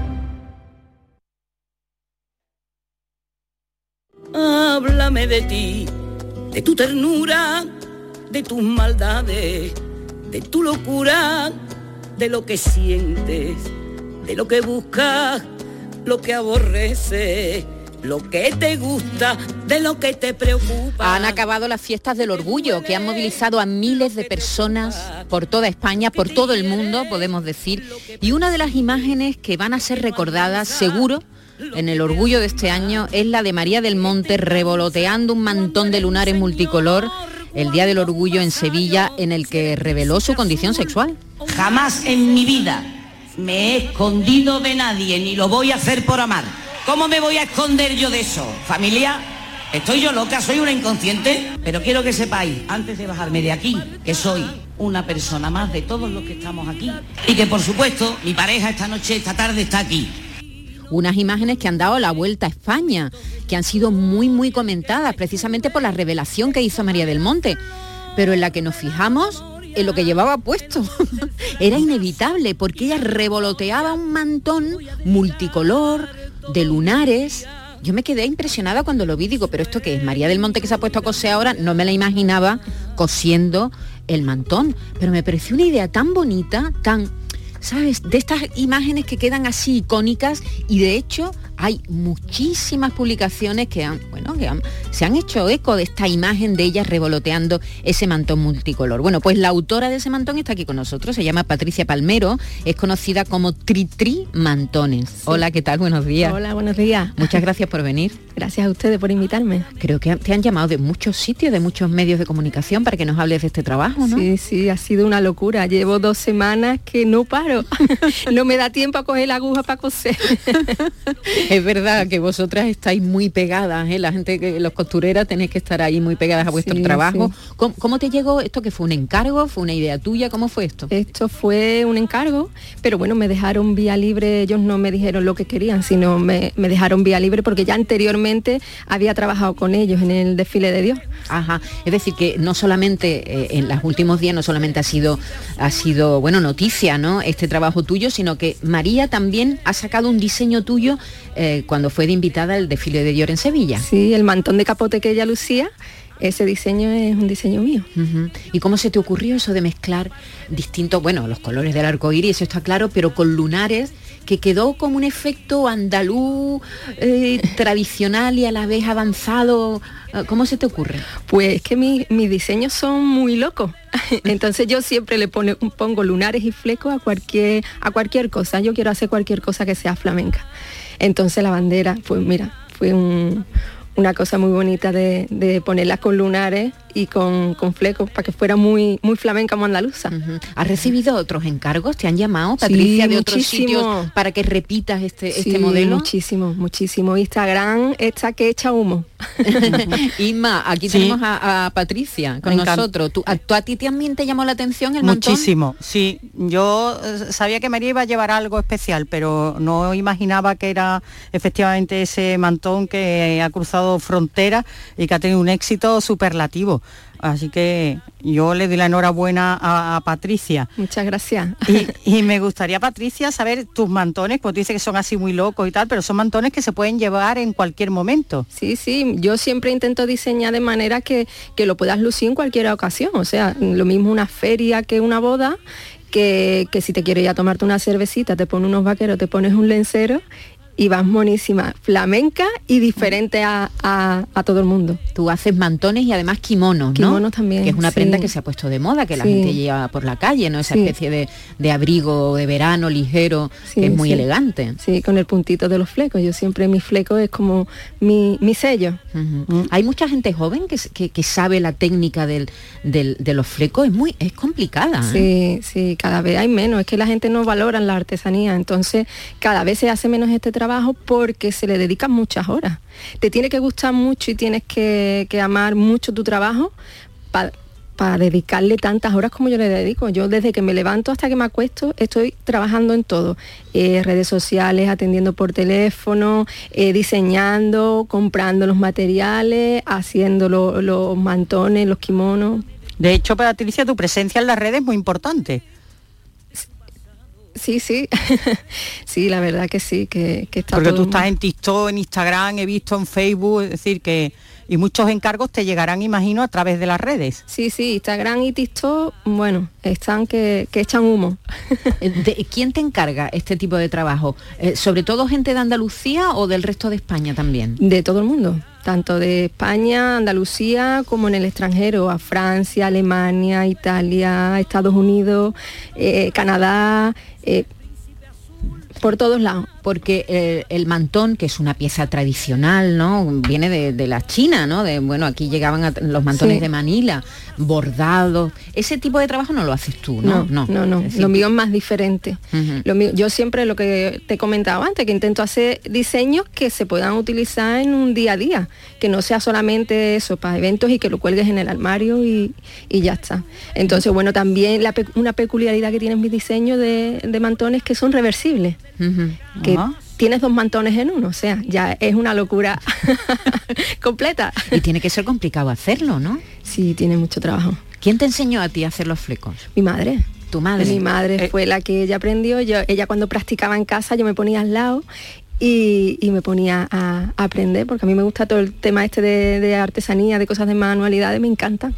Háblame de ti, de tu ternura, de tus maldades, de tu locura, de lo que sientes, de lo que buscas, lo que aborreces, lo que te gusta, de lo que te preocupa. Han acabado las fiestas del orgullo que han movilizado a miles de personas por toda España, por todo el mundo, podemos decir. Y una de las imágenes que van a ser recordadas seguro en el orgullo de este año es la de María del Monte revoloteando un mantón de lunares multicolor el Día del Orgullo en Sevilla en el que reveló su condición sexual. Jamás en mi vida me he escondido de nadie ni lo voy a hacer por amar. ¿Cómo me voy a esconder yo de eso? Familia, estoy yo loca, soy una inconsciente, pero quiero que sepáis, antes de bajarme de aquí, que soy una persona más de todos los que estamos aquí y que por supuesto mi pareja esta noche, esta tarde está aquí. Unas imágenes que han dado la vuelta a España, que han sido muy, muy comentadas precisamente por la revelación que hizo María del Monte, pero en la que nos fijamos en lo que llevaba puesto. Era inevitable porque ella revoloteaba un mantón multicolor, de lunares. Yo me quedé impresionada cuando lo vi, digo, pero esto qué es María del Monte que se ha puesto a coser ahora, no me la imaginaba cosiendo el mantón, pero me pareció una idea tan bonita, tan, ¿sabes? De estas imágenes que quedan así icónicas y de hecho hay muchísimas publicaciones que han, bueno, que se han hecho eco de esta imagen de ella revoloteando ese mantón multicolor. Bueno, pues la autora de ese mantón está aquí con nosotros, se llama Patricia Palmero, es conocida como Tri Tri Mantones. Hola, ¿qué tal? Buenos días. Hola, buenos días. Muchas gracias por venir. Gracias a ustedes por invitarme. Creo que te han llamado de muchos sitios, de muchos medios de comunicación para que nos hables de este trabajo, ¿no? Sí, sí, ha sido una locura. Llevo dos semanas que no paro. no me da tiempo a coger la aguja para coser. es verdad que vosotras estáis muy pegadas, ¿eh? la gente que los costureras tenéis que estar ahí muy pegadas a vuestro trabajo. ¿Cómo, te llegó esto que fue un encargo? ¿Fue una idea tuya? ¿Cómo fue esto? Esto fue un encargo, pero bueno, me dejaron vía libre, ellos no me dijeron lo que querían, sino me, dejaron vía libre porque ya anteriormente había trabajado con ellos en el desfile de Dios. Ajá, es decir, que no solamente eh, en los últimos días no solamente ha sido, ha sido, bueno, noticia, ¿no? Este trabajo tuyo, sino que María también ha sacado un diseño tuyo eh, cuando fue de invitada al desfile de Dior en Sevilla. Sí, el mantón de capote que ella lucía, ese diseño es un diseño mío. ¿Y cómo se te ocurrió eso de mezclar distintos, bueno, los colores del arco iris, eso está claro, pero con lunares que quedó como un efecto andaluz eh, tradicional y a la vez avanzado. ¿Cómo se te ocurre? Pues es que mis diseños son muy locos. Entonces yo siempre le pongo lunares y flecos a cualquier, a cualquier cosa. Yo quiero hacer cualquier cosa que sea flamenca. Entonces la bandera, pues mira, fue una cosa muy bonita de, de ponerlas con lunares y con, con flecos para que fuera muy, muy flamenca como andaluza. ¿Has recibido otros encargos? ¿Te han llamado, Patricia, de otros sitios para que repitas este, este modelo? Muchísimo, muchísimo. Instagram está que echa humo. Isma, aquí tenemos a, Patricia con nosotros. ¿Tú, a, ti también te llamó la atención el Muchísimo, sí. Yo eh, sabía que María iba a llevar algo especial, pero no imaginaba que era efectivamente ese mantón que ha cruzado fronteras y que ha tenido un éxito superlativo. Así que yo le doy la enhorabuena a, Patricia. Muchas gracias. Y, me gustaría, Patricia, saber tus mantones, pues tú dices que son así muy locos y tal, pero son mantones que se pueden llevar en cualquier momento. Sí, sí, yo siempre intento diseñar de manera que, que lo puedas lucir en cualquier ocasión. O sea, lo mismo una feria que una boda que, que, si te quieres ir a tomarte una cervecita, te pones unos vaqueros, te pones un lencero y vas monísima, flamenca y diferente a, todo el mundo. Tú haces mantones y además kimonos, ¿no? Kimonos también. Que es una prenda que se ha puesto de moda, que la gente lleva por la calle, ¿no? Esa especie de, abrigo de verano ligero, que es muy elegante. Sí, con el puntito de los flecos. Yo siempre mi fleco es como mi, sello. Mm. Hay mucha gente joven que, que, sabe la técnica del, de los flecos, es muy, es complicada. ¿eh? Sí, sí, cada vez hay menos. Es que la gente no valora la artesanía, entonces cada vez se hace menos este porque se le dedican muchas horas. Te tiene que gustar mucho y tienes que, amar mucho tu trabajo para dedicarle tantas horas como yo le dedico. Yo desde que me levanto hasta que me acuesto estoy trabajando en todo. Eh, redes sociales, atendiendo por teléfono, eh, diseñando, comprando los materiales, haciendo los mantones, los kimonos. De hecho, Patricia, tu presencia en las redes es muy importante. Sí, sí, sí, la verdad que sí, que, que está Porque todo tú estás en TikTok, en Instagram, he visto en Facebook, es decir, que... Y muchos encargos te llegarán, imagino, a través de las redes. Sí, sí, Instagram y TikTok, bueno, están que, que echan humo. ¿De- ¿Quién te encarga este tipo de trabajo? Eh, ¿Sobre todo gente de Andalucía o del resto de España también? De todo el mundo, tanto de España, Andalucía, como en el extranjero, a Francia, Alemania, Italia, Estados Unidos, eh, Canadá, eh, por todos lados. Porque eh, el mantón, que es una pieza tradicional, ¿no? Viene de, de la China, ¿no? De, bueno, aquí llegaban a- los mantones Sí. de Manila, bordados. Ese tipo de trabajo no lo haces tú, ¿no? No, no, no. Decir, Lo mío es más diferente. Lo mío- yo siempre lo que te he comentado antes, que intento hacer diseños que se puedan utilizar en un día a día, que no sea solamente eso para eventos y que lo cuelgues en el armario y, y ya está. Entonces, bueno, también la una peculiaridad que tienen mis diseños de, de mantones que son reversibles, que tienes dos mantones en uno, o sea, ya es una locura completa. Y tiene que ser complicado hacerlo, ¿no? Sí, tiene mucho trabajo. ¿Quién te enseñó a ti a hacer los flecos? Mi madre. Tu madre. Mi madre Eh, fue la que ella aprendió. Yo, ella cuando practicaba en casa, yo me ponía al lado y, y me ponía a, a aprender, porque a mí me gusta todo el tema este de, de artesanía, de cosas de manualidades, me encantan.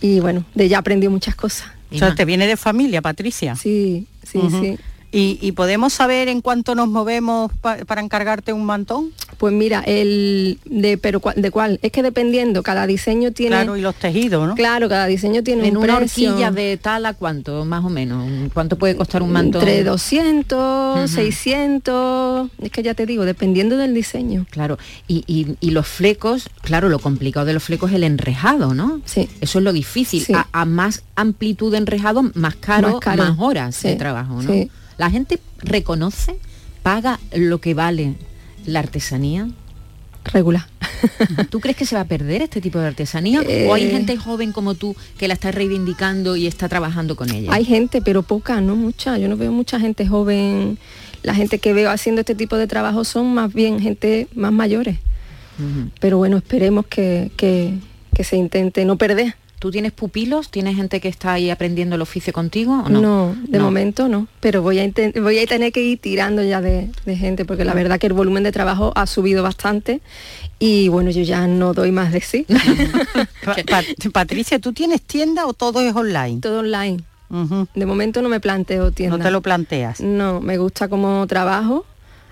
Y bueno, de ella aprendió muchas cosas. O sea, te viene de familia, Patricia. Sí, sí, sí. ¿Y, y podemos saber en cuánto nos movemos pa- para encargarte un mantón? Pues mira, el de pero cua- de cuál, es que dependiendo, cada diseño tiene Claro, y los tejidos, ¿no? Claro, cada diseño tiene En un una precio. horquilla de tal a cuánto, más o menos. ¿Cuánto puede costar un mantón? entre 200, Ujú. 600, es que ya te digo, dependiendo del diseño. Claro, y, y- y los flecos, claro, lo complicado de los flecos es el enrejado, ¿no? Sí. Eso es lo difícil. Sí. A, a más amplitud de enrejado, más caro, Más más, horas de trabajo, ¿no? sí. La gente reconoce, paga lo que vale la artesanía. Regular. ¿Tú crees que se va a perder este tipo de artesanía? ¿O hay Eh. gente joven como tú que la está reivindicando y está trabajando con ella? Hay gente, pero poca, no mucha. Yo no veo mucha gente joven. La gente que veo haciendo este tipo de trabajo son más bien gente más mayores. Pero bueno, esperemos que, que- que se intente no perder. ¿Tú tienes pupilos? ¿Tienes gente que está ahí aprendiendo el oficio contigo o no? No, de No. momento no. Pero voy a, voy a tener que ir tirando ya de, de gente, porque la verdad que el volumen de trabajo ha subido bastante y bueno, yo ya no doy más de sí. Pa- Pa- Patricia, ¿tú tienes tienda o todo es online? Todo online. De momento no me planteo tienda. No te lo planteas. No, me gusta como trabajo,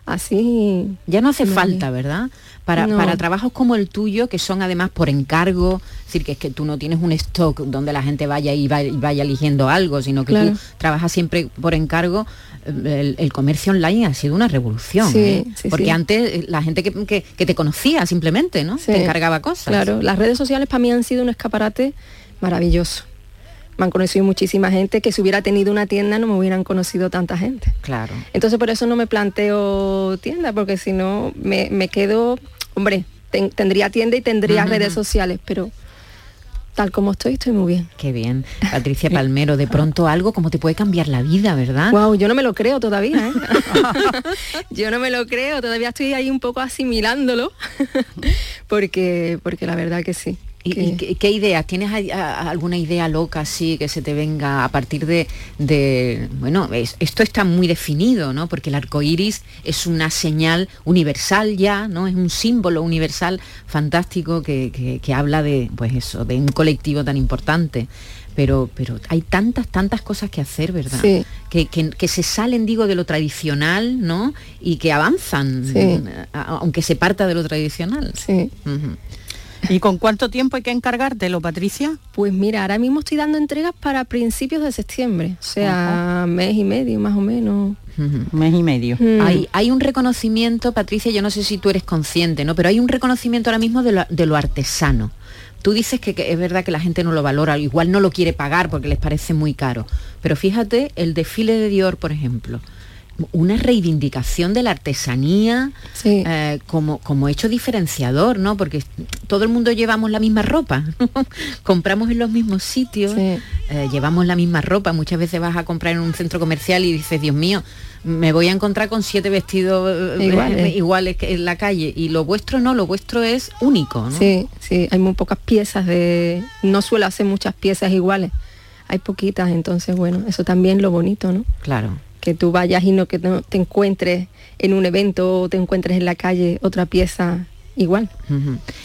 así. Ya no hace falta, ¿verdad? Para, No. para trabajos como el tuyo, que son además por encargo, es decir, que es que tú no tienes un stock donde la gente vaya y vaya, eligiendo algo, sino que Claro. tú trabajas siempre por encargo, el, el comercio online ha sido una revolución. Sí, ¿eh? sí, Porque sí. antes eh, la gente que, que- que te conocía simplemente, ¿no? Te encargaba cosas. Claro, las redes sociales para mí han sido un escaparate maravilloso. Me han conocido muchísima gente que si hubiera tenido una tienda no me hubieran conocido tanta gente. Claro. Entonces por eso no me planteo tienda, porque si no me, me quedo, hombre, ten- tendría tienda y tendría redes sociales, pero tal como estoy, estoy muy bien. Qué bien. Patricia Palmero, de pronto algo como te puede cambiar la vida, ¿verdad? Wow, yo no me lo creo todavía, ¿eh? yo no me lo creo, todavía estoy ahí un poco asimilándolo, porque, porque la verdad que sí. ¿Y, qué, qué ideas? ¿Tienes a- alguna idea loca así que se te venga a partir de, de- bueno, es- esto está muy definido, ¿no? Porque el arco iris es una señal universal ya, ¿no? Es un símbolo universal fantástico que, que- que habla de, pues eso, de un colectivo tan importante. Pero, pero hay tantas, tantas cosas que hacer, ¿verdad? Sí. Que, que- que se salen, digo, de lo tradicional, ¿no? Y que avanzan, Sí. aunque se parta de lo tradicional. Sí. ¿Y con cuánto tiempo hay que encargártelo, Patricia? Pues mira, ahora mismo estoy dando entregas para principios de septiembre, o sea, mes y medio más o menos. Mes y medio. Mm. Hay, hay un reconocimiento, Patricia, yo no sé si tú eres consciente, ¿no? Pero hay un reconocimiento ahora mismo de lo, de lo artesano. Tú dices que, que es verdad que la gente no lo valora, igual no lo quiere pagar porque les parece muy caro. Pero fíjate, el desfile de Dior, por ejemplo, una reivindicación de la artesanía eh, como, como hecho diferenciador, ¿no? Porque todo el mundo llevamos la misma ropa, compramos en los mismos sitios, eh, llevamos la misma ropa, muchas veces vas a comprar en un centro comercial y dices, Dios mío, me voy a encontrar con siete vestidos eh, Iguales. en la calle y lo vuestro no, lo vuestro es único, ¿no? Sí, sí, hay muy pocas piezas de... No suelo hacer muchas piezas iguales, hay poquitas, entonces bueno, eso también lo bonito, ¿no? Claro. Que tú vayas y no que no te encuentres en un evento o te encuentres en la calle otra pieza igual.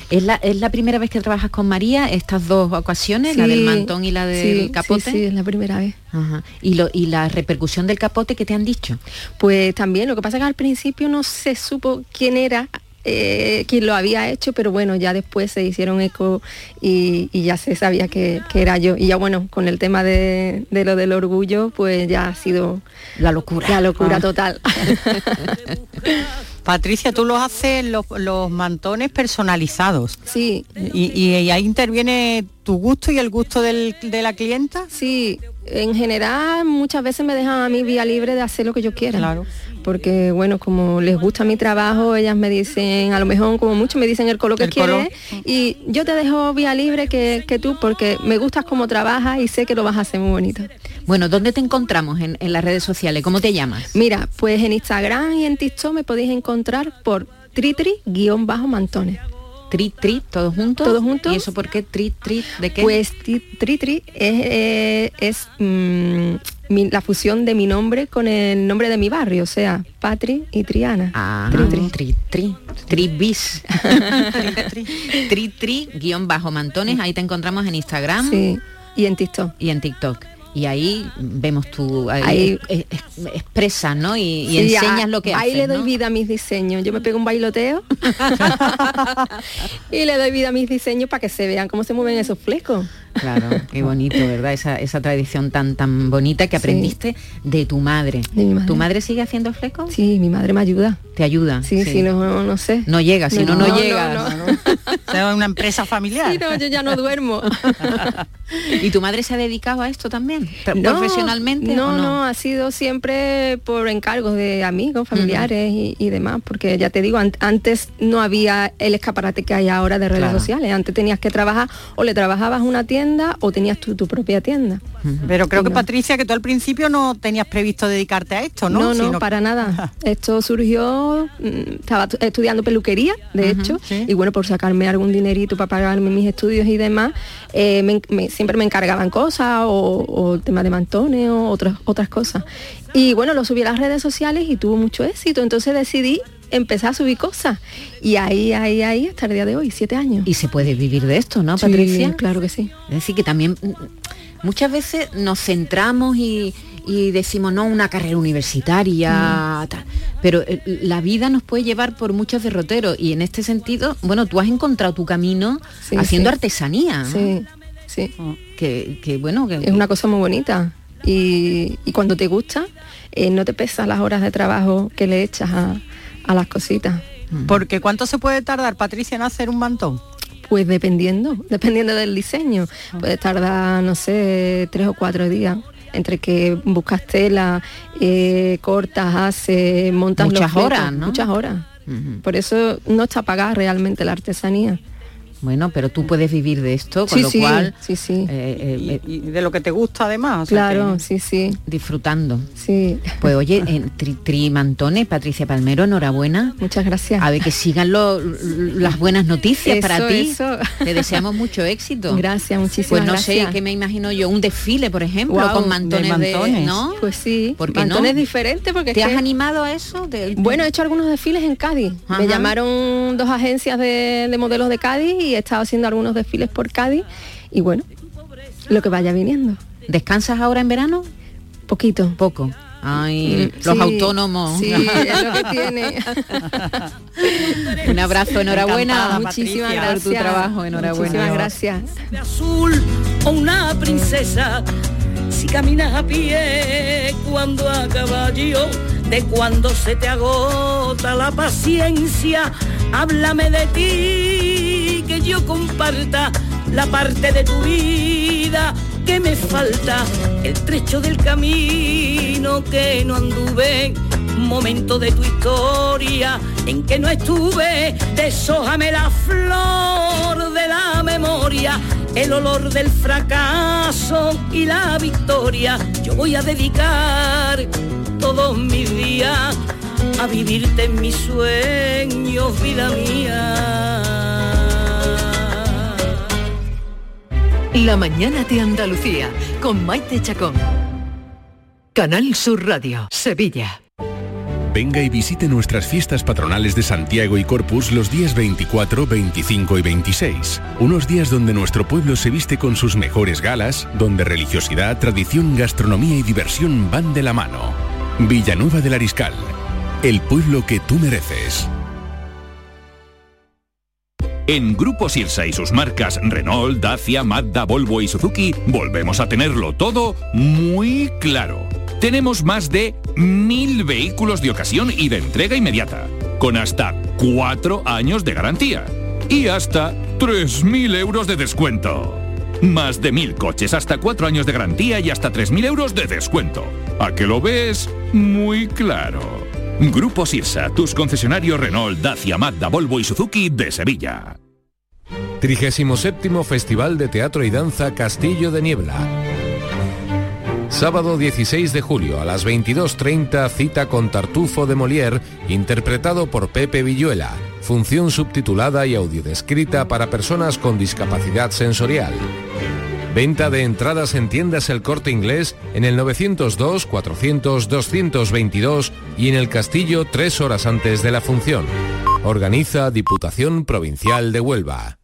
¿Es, la, ¿Es la primera vez que trabajas con María estas dos ocasiones, la del mantón y la del sí, capote? Sí, sí, es la primera vez. Ajá. ¿Y, lo, ¿Y la repercusión del capote que te han dicho? Pues también, lo que pasa es que al principio no se supo quién era, eh, quién lo había hecho, pero bueno, ya después se hicieron eco y, y ya se sabía que, que era yo. Y ya bueno, con el tema de, de lo del orgullo, pues ya ha sido la locura. La locura Ah. total. Patricia, tú los haces los, los mantones personalizados. Sí. Y, y- y ahí interviene tu gusto y el gusto del- de la clienta. Sí, en general muchas veces me dejan a mí vía libre de hacer lo que yo quiera. Claro. Porque bueno, como les gusta mi trabajo, ellas me dicen, a lo mejor como mucho me dicen el color que El color. quieres y yo te dejo vía libre que, que tú porque me gustas como trabajas y sé que lo vas a hacer muy bonito. Bueno, ¿dónde te encontramos en, en las redes sociales? ¿Cómo te llamas? Mira, pues en Instagram y en TikTok me podéis encontrar por tritri-mantones. Tri, tri, todos juntos. Todos juntos. ¿Y eso por qué? Tri, tri, ¿de qué? Pues ti- Tritri es, eh, es, mm, mi- la fusión de mi nombre con el nombre de mi barrio, o sea, Patri y Triana. Ah, Tritri. tri, tri, tri bis. tri, tri, guion bajo mantones, ahí te encontramos en Instagram. Sí, y en TikTok. Y en TikTok. Y ahí vemos tu ahí Ahí- es- es- expresas, ¿no? Y, y Sí, enseñas a- lo que Ahí haces, le doy ¿no? vida a mis diseños. Yo me pego un bailoteo y le doy vida a mis diseños para que se vean cómo se mueven esos flecos. Claro, qué bonito, ¿verdad? Esa, esa tradición tan tan bonita que aprendiste de tu madre. ¿Tu madre sigue haciendo flecos? Sí, mi madre me ayuda. ¿Te ayuda? Sí, sí, no, no, no sé. No llega, si no, no, No, no, llega. no. Es una empresa familiar. Sí, no, yo ya no duermo. ¿Y tu madre se ha dedicado a esto también? No, ¿Profesionalmente No, o no? no, ha sido siempre por encargos de amigos, familiares y, y demás, porque ya te digo, an- antes no había el escaparate que hay ahora de redes Claro. sociales. Antes tenías que trabajar o le trabajabas a una tienda o tenías tu, tu propia tienda. Pero creo que. Patricia, que tú al principio no tenías previsto dedicarte a esto, ¿no? No, no, Sino- para nada. Esto surgió, mm, estaba tu- estudiando peluquería, de hecho, sí. y bueno, por sacarme algún dinerito para pagarme mis estudios y demás, eh, me en- me- siempre me encargaban cosas o, o el tema de mantones o otras, otras cosas. Y bueno, lo subí a las redes sociales y tuvo mucho éxito, entonces decidí empezar a subir cosas. Y ahí, ahí, ahí, hasta el día de hoy, siete años. Y se puede vivir de esto, ¿no, Sí, Patricia? claro que sí. Es decir, que también mm, muchas veces nos centramos y, y decimos, no, una carrera universitaria, tal. pero eh, la vida nos puede llevar por muchos derroteros y en este sentido, bueno, tú has encontrado tu camino Sí, haciendo sí. artesanía. Sí, sí. Que, que, bueno, que Es una cosa muy bonita. Y, y cuando te gusta, eh, no te pesan las horas de trabajo que le echas a, a las cositas. Porque ¿cuánto se puede tardar, Patricia, en hacer un mantón? Pues dependiendo, dependiendo del diseño. Puedes tardar, no sé, tres o cuatro días. Entre que buscas tela, eh, cortas, haces, montas Muchas horas, ¿no? Muchas horas. Por eso no está pagada realmente la artesanía. Bueno, pero tú puedes vivir de esto, con Sí, lo sí, cual sí, sí. eh, Y, y de lo que te gusta además. o sea Claro, que- sí, sí. disfrutando. Sí. Pues oye, en Tri, Tri Mantones, Patricia Palmero, enhorabuena. Muchas gracias. A ver que sigan lo- las buenas noticias Eso, para ti. eso. Te deseamos mucho éxito. Gracias, muchísimas Pues no gracias. sé, qué me imagino yo, un desfile, por ejemplo, con mantones de, mantones. ¿no? Pues sí, ¿Por qué mantones no? diferentes porque es ¿Te has que- animado a eso? De- Bueno, he hecho algunos desfiles en Cádiz. Ajá. Me llamaron dos agencias de, de modelos de Cádiz y he estado haciendo algunos desfiles por Cádiz. Y bueno, lo que vaya viniendo. ¿Descansas ahora en verano? Poquito. Poco. Ay, Mm, los sí, autónomos. Sí, es lo que tiene. Un abrazo, enhorabuena. Encantada, Muchísimas Patricia, por tu gracias. trabajo, enhorabuena. Muchísimas gracias. de azul o una princesa si caminas a pie cuando a caballo de cuando se te agota la paciencia háblame de ti que yo comparta la parte de tu vida que me falta el trecho del camino que no anduve momento de tu historia en que no estuve, deshójame la flor de la memoria, el olor del fracaso y la victoria. Yo voy a dedicar todos mis días a vivirte en mis sueños, vida mía. La mañana de Andalucía con Maite Chacón. Canal Sur Radio, Sevilla. Venga y visite nuestras fiestas patronales de Santiago y Corpus los días 24, 25 y 26. Unos días donde nuestro pueblo se viste con sus mejores galas, donde religiosidad, tradición, gastronomía y diversión van de la mano. Villanueva del Ariscal, el pueblo que tú mereces. En Grupo Sirsa y sus marcas Renault, Dacia, Mazda, Volvo y Suzuki volvemos a tenerlo todo muy claro. Tenemos más de mil vehículos de ocasión y de entrega inmediata, con hasta cuatro años de garantía y hasta 3.000 euros de descuento. Más de mil coches, hasta cuatro años de garantía y hasta 3.000 euros de descuento. ¿A que lo ves? Muy claro. Grupo Sirsa, tus concesionarios Renault, Dacia, Mazda, Volvo y Suzuki de Sevilla. 37 Festival de Teatro y Danza Castillo de Niebla. Sábado 16 de julio a las 22.30 cita con Tartufo de Molière, interpretado por Pepe Villuela, función subtitulada y audiodescrita para personas con discapacidad sensorial. Venta de entradas en tiendas El Corte Inglés en el 902 400 222 y en el Castillo tres horas antes de la función. Organiza Diputación Provincial de Huelva.